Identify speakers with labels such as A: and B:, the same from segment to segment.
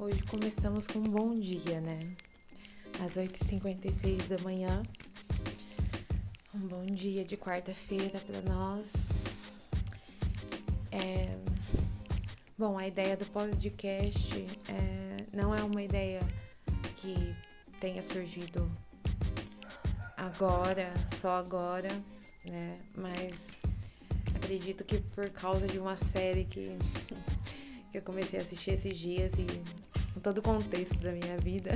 A: Hoje começamos com um bom dia, né? Às 8h56 da manhã. Um bom dia de quarta-feira para nós. É... Bom, a ideia do podcast é... não é uma ideia que tenha surgido agora, só agora, né? Mas acredito que por causa de uma série que que eu comecei a assistir esses dias e em todo o contexto da minha vida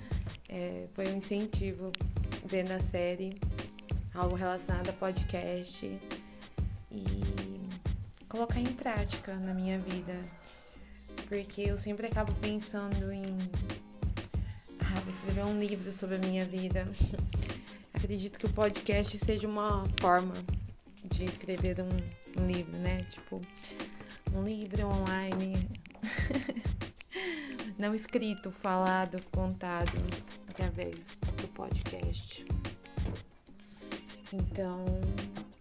A: é, foi um incentivo ver na série algo relacionado a podcast e colocar em prática na minha vida. Porque eu sempre acabo pensando em ah, vou escrever um livro sobre a minha vida. Acredito que o podcast seja uma forma de escrever um, um livro, né? Tipo, um livro online, não escrito, falado, contado através do podcast. Então,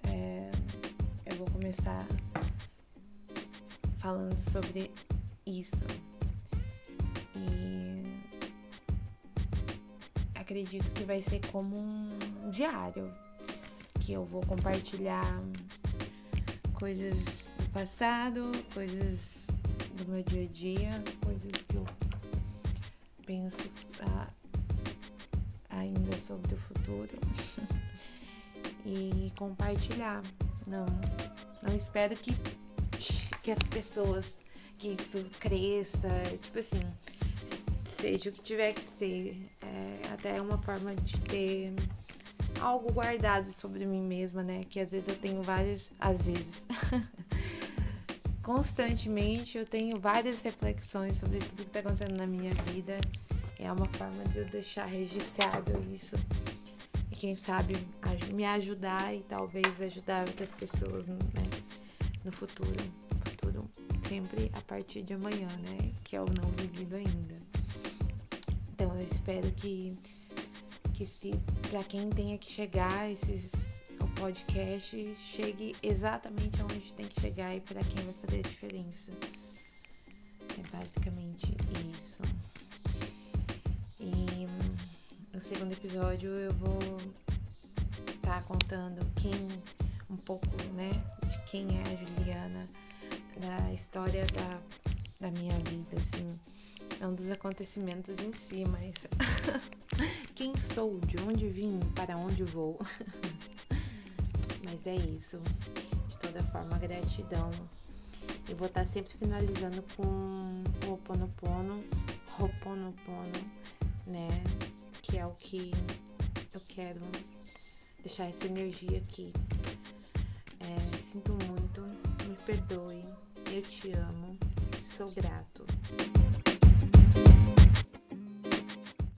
A: é, eu vou começar falando sobre isso. E acredito que vai ser como um diário que eu vou compartilhar coisas passado, coisas do meu dia a dia, coisas penso ah, ainda sobre o futuro e compartilhar. Não, não espero que, que as pessoas, que isso cresça, tipo assim, seja o que tiver que ser. É até uma forma de ter algo guardado sobre mim mesma, né? Que às vezes eu tenho várias, às vezes. constantemente eu tenho várias reflexões sobre tudo que está acontecendo na minha vida. É uma forma de eu deixar registrado isso. E quem sabe me ajudar e talvez ajudar outras pessoas né, no futuro. Futuro sempre a partir de amanhã, né? Que é o não vivido ainda. Então eu espero que, que se para quem tenha que chegar esses podcast chegue exatamente aonde tem que chegar e para quem vai fazer a diferença. É basicamente isso. E no segundo episódio eu vou estar tá contando quem um pouco, né, de quem é a Juliana, da história da, da minha vida, assim, não dos acontecimentos em si, mas quem sou, de onde vim, para onde vou. É isso. De toda forma, gratidão. Eu vou estar sempre finalizando com o Oponopono, Ho'oponopono, né? Que é o que eu quero deixar essa energia aqui. É, sinto muito, me perdoe, eu te amo, sou grato.